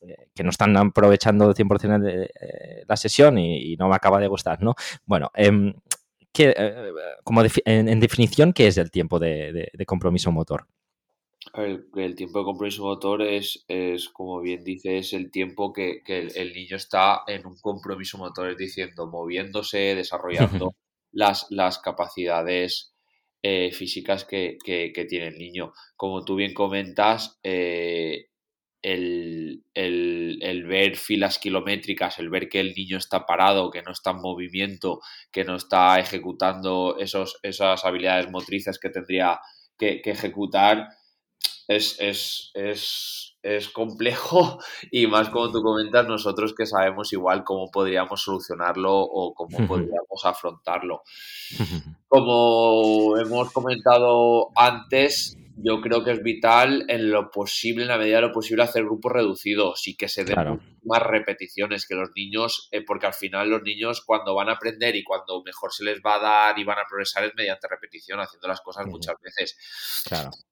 eh, que no están aprovechando 100% de, eh, la sesión y, no me acaba de gustar, ¿no? Bueno, em, como en, definición, ¿qué es el tiempo de compromiso motor? El, tiempo de compromiso motor es, es, como bien dice, es el tiempo que, el, niño está en un compromiso motor, es diciendo, moviéndose, desarrollando las, las capacidades eh, físicas que, tiene el niño. Como tú bien comentas, eh, el, el, ver filas kilométricas, el ver que el niño está parado, que no está en movimiento, que no está ejecutando esos, esas habilidades motrices que tendría que, que ejecutar, es, es, es, es, complejo y más como tú comentas, nosotros que sabemos igual cómo podríamos solucionarlo o cómo podríamos afrontarlo. Como hemos comentado antes, yo creo que es vital en lo posible, en la medida de lo posible, hacer grupos reducidos y que se den más repeticiones que los niños, eh, porque al final los niños cuando van a aprender y cuando mejor se les va a dar y van a progresar es mediante repetición, haciendo las cosas muchas veces.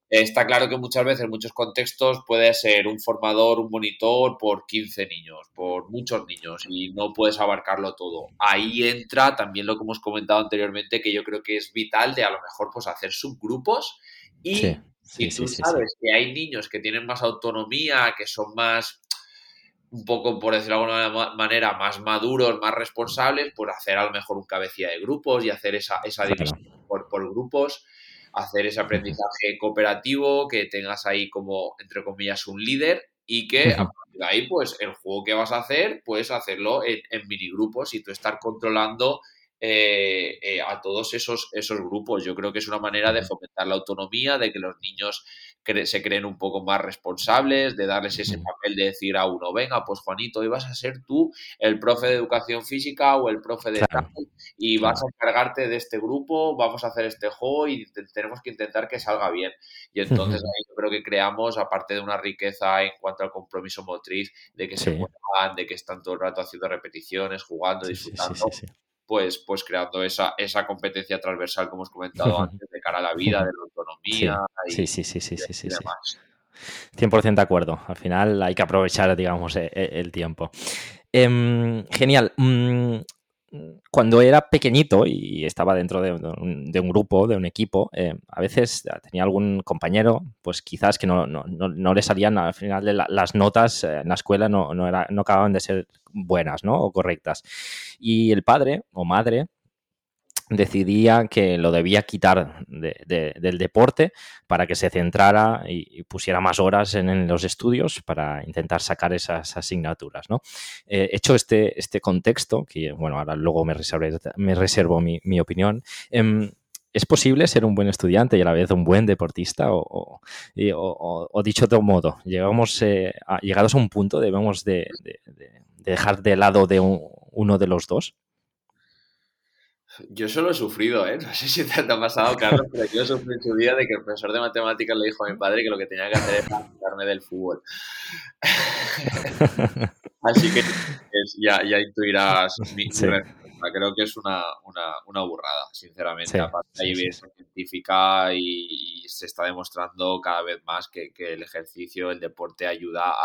Está claro que muchas veces, en muchos contextos, puede ser un formador, un monitor por 15 niños, por muchos niños, y no puedes abarcarlo todo. Ahí entra también lo que hemos comentado anteriormente, que yo creo que es vital de a lo mejor pues hacer subgrupos y si tú sabes que hay niños que tienen más autonomía, que son más, un poco, por decirlo de alguna manera, más maduros, más responsables, pues hacer a lo mejor un cabecilla de grupos y hacer esa, esa división por, grupos, hacer ese aprendizaje cooperativo, que tengas ahí como, entre comillas, un líder y que a partir de ahí, pues el juego que vas a hacer, puedes hacerlo en, en minigrupos y tú estar controlando eh, eh, a todos esos, esos grupos. Yo creo que es una manera de fomentar la autonomía, de que los niños se creen un poco más responsables, de darles ese papel de decir a uno, venga, pues Juanito, hoy vas a ser tú el profe de educación física o el profe de tal y vas a encargarte de este grupo, vamos a hacer este juego y tenemos que intentar que salga bien. Y entonces ahí yo creo que creamos, aparte de una riqueza en cuanto al compromiso motriz, de que se muevan, de que están todo el rato haciendo repeticiones, jugando, disfrutando pues, pues creando esa, esa competencia transversal, como hemos comentado antes, de cara a la vida, de la autonomía. Sí, sí, sí, sí, sí, sí, 100% de acuerdo. Al final hay que aprovechar, digamos, e, e, el, tiempo. Em, genial. Cuando era pequeñito y estaba dentro de, un, grupo, de un equipo, eh, a veces tenía algún compañero, pues quizás que no, le salían al final de las notas eh, en la escuela, no, no, era, no acababan de ser buenas ¿no? o correctas. Y el padre o madre decidía que lo debía quitar del deporte para que se centrara y, pusiera más horas en, los estudios para intentar sacar esas asignaturas. ¿no? Eh, hecho este, este contexto, que bueno, ahora luego me, me reservo mi, opinión, em, ¿Es posible ser un buen estudiante y a la vez un buen deportista? O, dicho de otro modo, llegamos, eh, a, llegados a un punto, debemos de, dejar de lado de uno de los dos. Yo solo he sufrido, ¿eh? No sé si te ha pasado, Carlos, pero yo sufrí en su día de que el profesor de matemáticas le dijo a mi padre que lo que tenía que hacer era quitarme del fútbol. Así que ya, ya intuirás mi, creo que es una, burrada, sinceramente. Aparte, hay evidencia científica y, se está demostrando cada vez más que, el ejercicio, el deporte ayuda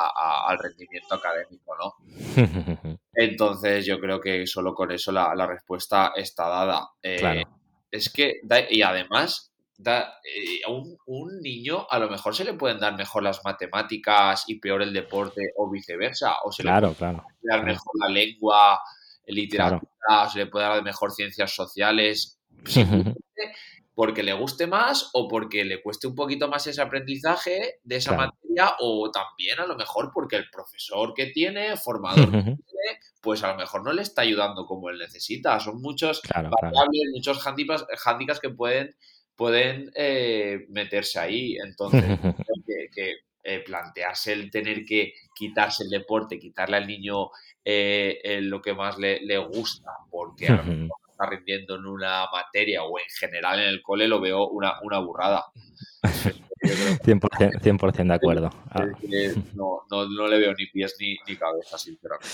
al rendimiento académico, ¿no? Entonces, yo creo que solo con eso la, respuesta está dada. Eh, es que, y además, da, eh, a un, niño a lo mejor se le pueden dar mejor las matemáticas y peor el deporte o viceversa. O se claro, le puede dar mejor la lengua, literatura, o se le puede dar mejor ciencias sociales. porque le guste más o porque le cueste un poquito más ese aprendizaje de esa materia o también a lo mejor porque el profesor que tiene, formador que tiene, pues a lo mejor no le está ayudando como él necesita. Son muchos variables, muchos handicaps que pueden pueden eh, meterse ahí. Entonces, que, eh, plantearse el tener que quitarse el deporte, quitarle al niño eh, lo que más le, gusta, porque a lo mejor está rindiendo en una materia o en general en el cole, lo veo una, una burrada. 100%, de acuerdo. Ah. No, no, no, le veo ni pies ni, ni cabeza, sinceramente.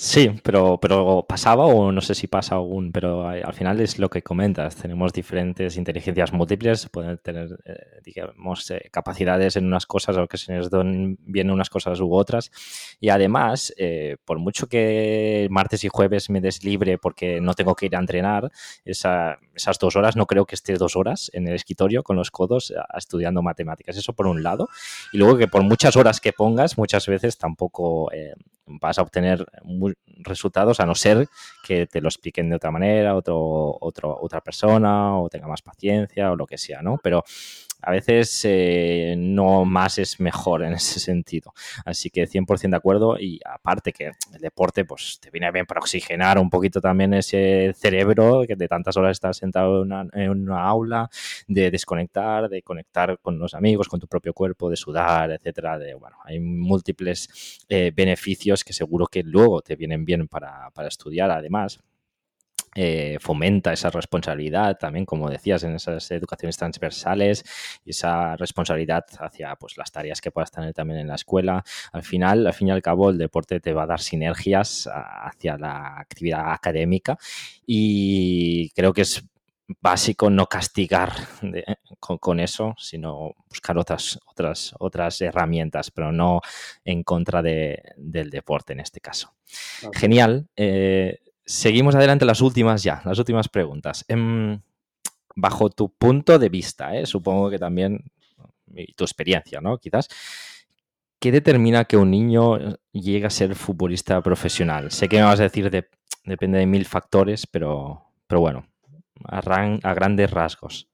Sí, pero, pero pasaba o no sé si pasa aún, pero al final es lo que comentas. Tenemos diferentes inteligencias múltiples, pueden tener, eh, digamos, eh, capacidades en unas cosas o que se nos den bien unas cosas u otras. Y además, eh, por mucho que martes y jueves me des libre porque no tengo que ir a entrenar, esa, esas dos horas, no creo que esté dos horas en el escritorio con los codos estudiando matemáticas. Eso por un lado. Y luego que por muchas horas que pongas, muchas veces tampoco vas a obtener resultados a no ser que te lo expliquen de otra manera, otro, otro, otra persona o tenga más paciencia o lo que sea, ¿no? Pero a veces eh, no más es mejor en ese sentido. Así que 100% de acuerdo y aparte que el deporte pues te viene bien para oxigenar un poquito también ese cerebro que de tantas horas estás sentado en una, aula, de desconectar, de conectar con los amigos, con tu propio cuerpo, de sudar, etcétera. Bueno, hay múltiples eh, beneficios que seguro que luego te vienen bien para, para estudiar además. Eh, fomenta esa responsabilidad también, como decías, en esas educaciones transversales y esa responsabilidad hacia pues, las tareas que puedas tener también en la escuela. Al final, al fin y al cabo, el deporte te va a dar sinergias hacia la actividad académica y creo que es básico no castigar con, eso, sino buscar otras, otras, otras herramientas, pero no en contra de, del deporte en este caso. Genial. Eh, seguimos adelante las últimas ya, las últimas preguntas. Em, bajo tu punto de vista, ¿eh? supongo que también, tu experiencia, ¿no? Quizás, ¿qué determina que un niño llegue a ser futbolista profesional? Sé que me vas a decir, de, depende de mil factores, pero, pero bueno, a, a grandes rasgos.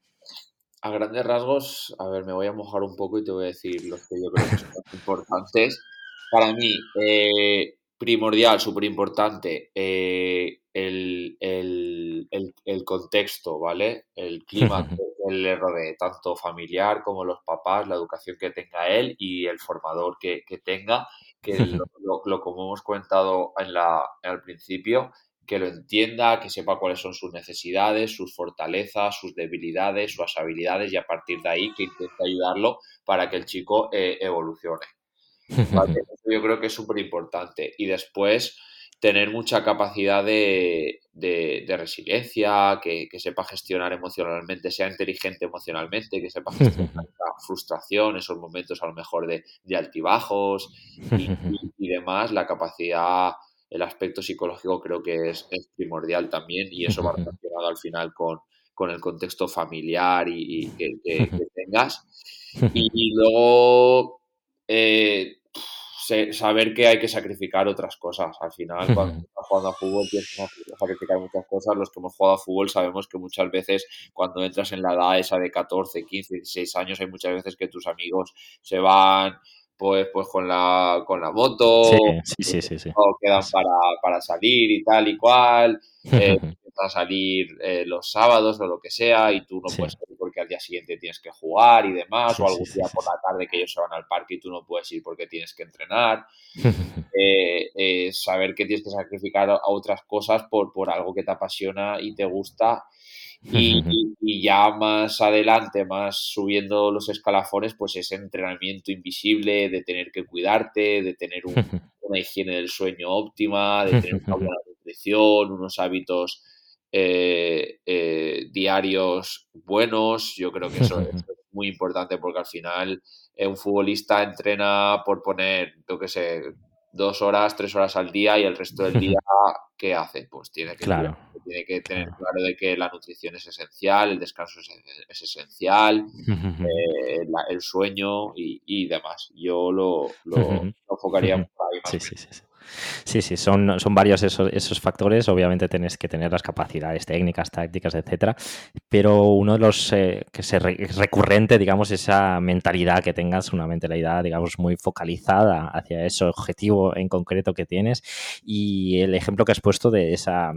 A grandes rasgos, a ver, me voy a mojar un poco y te voy a decir los que yo creo que son importantes. Para mí, eh, primordial, súper importante, eh, el, contexto, ¿vale? El clima que le rodee, tanto familiar como los papás, la educación que tenga él y el formador que, tenga, que lo, como hemos comentado en la, al principio, que lo entienda, que sepa cuáles son sus necesidades, sus fortalezas, sus debilidades, sus habilidades y a partir de ahí que intente ayudarlo para que el chico eh, evolucione. yo creo que es súper importante. Y después tener mucha capacidad de, resiliencia, que, sepa gestionar emocionalmente, sea inteligente emocionalmente, que sepa gestionar la frustración, esos momentos a lo mejor de, altibajos y, demás, la capacidad, el aspecto psicológico creo que es, primordial también y eso va relacionado al final con, el contexto familiar y, que, tengas. y luego eh, saber que hay que sacrificar otras cosas. Al final, cuando estás jugando a fútbol, tienes que sacrificar muchas cosas. Los que hemos jugado a fútbol sabemos que muchas veces, cuando entras en la edad esa de 14, 15, 16 años, hay muchas veces que tus amigos se van pues, pues con la con la moto, sí, sí, sí, o quedan para, para, salir y tal y cual, eh, a salir eh, los sábados o lo que sea, y tú no puedes salir porque al día siguiente tienes que jugar y demás, o algún día por la tarde que ellos se van al parque y tú no puedes ir porque tienes que entrenar. Eh, eh, saber que tienes que sacrificar a otras cosas por, por algo que te apasiona y te gusta y, ya más adelante, más subiendo los escalafones, pues ese entrenamiento invisible de tener que cuidarte, de tener una higiene del sueño óptima, de tener una buena nutrición, unos hábitos eh, eh, diarios buenos. Yo creo que eso, es muy importante porque al final un futbolista entrena por poner, yo qué sé, dos horas, tres horas al día y el resto del día, ¿qué hace? Pues tiene que, tiene que tener claro de que la nutrición es esencial, el descanso es, esencial, eh, el sueño y, demás. Yo lo, lo, enfocaría por ahí más. Sí, sí, sí. Sí, sí, son, son varios esos, esos, factores. Obviamente tienes que tener las capacidades técnicas, tácticas, etcétera. Pero uno de los eh, que es recurrente, digamos, esa mentalidad que tengas, una mentalidad, digamos, muy focalizada hacia ese objetivo en concreto que tienes. Y el ejemplo que has puesto de esa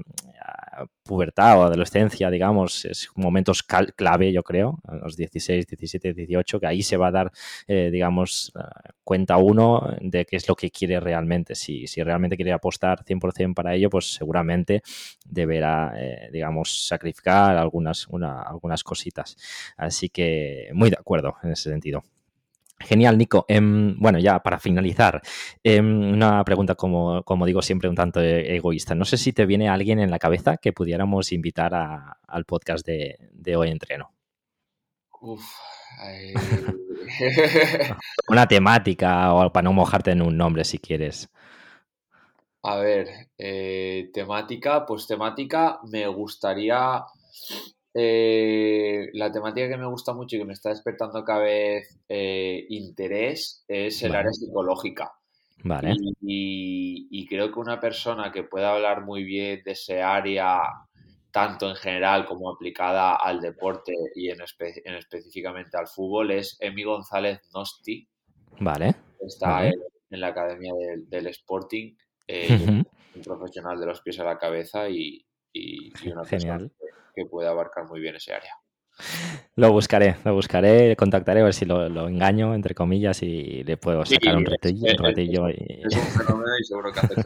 pubertad o adolescencia, digamos, es momentos clave, yo creo, a los 16, 17, 18, que ahí se va a dar, eh, digamos, eh, cuenta uno de qué es lo que quiere realmente. Si, si realmente quiere apostar 100% para ello, pues seguramente deberá, eh, digamos, sacrificar algunas, algunas cositas. Así que muy de acuerdo en ese sentido. Genial, Nico. Em, bueno, ya para finalizar, em, una pregunta, como, como, digo siempre, un tanto e-, egoísta. No sé si te viene alguien en la cabeza que pudiéramos invitar al podcast de, Hoy Entreno. Uf, una temática o para no mojarte en un nombre si quieres. A ver, eh, temática, pues temática me gustaría eh, la temática que me gusta mucho y que me está despertando cada vez eh, interés es el área psicológica. Vale. Y, creo que una persona que pueda hablar muy bien de ese área, tanto en general como aplicada al deporte y en, específicamente al fútbol, es Emi González Nosti. Vale. Está En, la Academia del, Sporting, eh, un profesional de los pies a la cabeza y, una Genial que pueda abarcar muy bien ese área. Lo buscaré, lo buscaré, contactaré a ver si lo, engaño, entre comillas, y le puedo sacar un ratillo. un ratillo y... es, un fenómeno y seguro que hace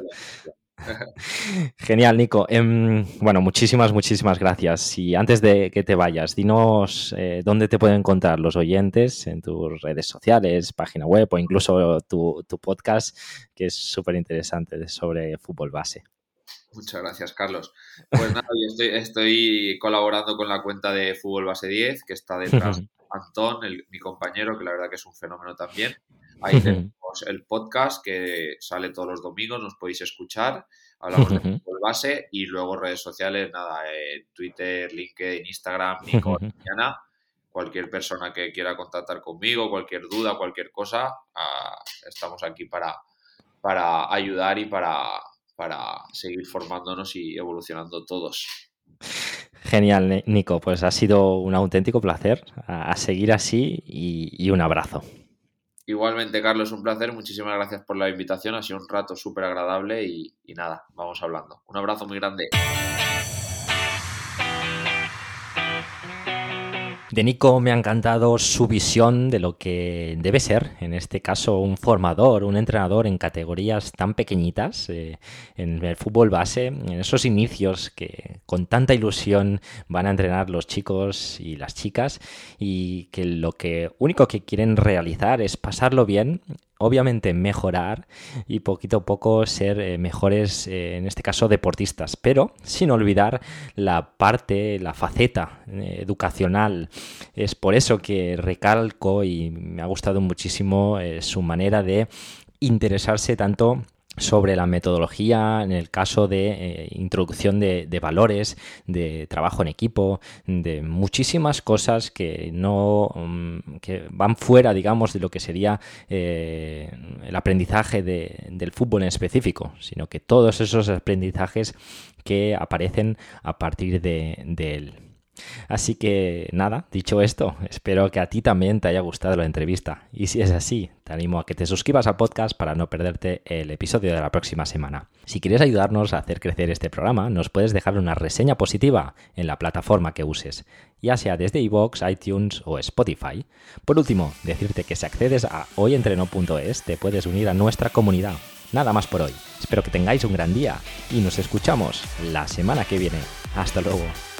Genial, Nico. Em, bueno, muchísimas, muchísimas gracias. Y antes de que te vayas, dinos eh, dónde te pueden encontrar los oyentes en tus redes sociales, página web o incluso tu, tu podcast, que es súper interesante sobre fútbol base. Muchas gracias, Carlos. Pues nada, yo estoy, colaborando con la cuenta de Fútbol Base 10, que está detrás Antón, mi compañero, que la verdad que es un fenómeno también. Ahí tenemos el podcast que sale todos los domingos, nos podéis escuchar. Hablamos de fútbol base y luego redes sociales, nada, Twitter, LinkedIn, Instagram, Nico, Diana. Cualquier persona que quiera contactar conmigo, cualquier duda, cualquier cosa, ah, estamos aquí para, para ayudar y para, para seguir formándonos y evolucionando todos. Genial, Nico. Pues ha sido un auténtico placer. A, seguir así y, un abrazo. Igualmente, Carlos, un placer. Muchísimas gracias por la invitación. Ha sido un rato súper agradable y nada, vamos hablando. Un abrazo muy grande. De Nico me ha encantado su visión de lo que debe ser, en este caso, un formador, un entrenador en categorías tan pequeñitas, eh, en el fútbol base, en esos inicios que con tanta ilusión van a entrenar los chicos y las chicas y que lo que único que quieren realizar es pasarlo bien obviamente mejorar y poquito a poco ser eh, mejores, eh, en este caso, deportistas, pero sin olvidar la parte, la faceta eh, educacional. Es por eso que recalco y me ha gustado muchísimo su manera de interesarse tanto sobre la metodología en el caso de eh, introducción de, valores, de trabajo en equipo, de muchísimas cosas que no mm, que van fuera, digamos, de lo que sería eh, el aprendizaje del fútbol en específico, sino que todos esos aprendizajes que aparecen a partir de, de él. Así que nada, dicho esto, espero que a ti también te haya gustado la entrevista. Y si es así, te animo a que te suscribas al podcast para no perderte el episodio de la próxima semana. Si quieres ayudarnos a hacer crecer este programa, nos puedes dejar una reseña positiva en la plataforma que uses, ya sea desde iVoox, iTunes o Spotify. Por último, decirte que si accedes a hoyentreno.es te puedes unir a nuestra comunidad. Nada más por hoy. Espero que tengáis un gran día y nos escuchamos la semana que viene. Hasta luego.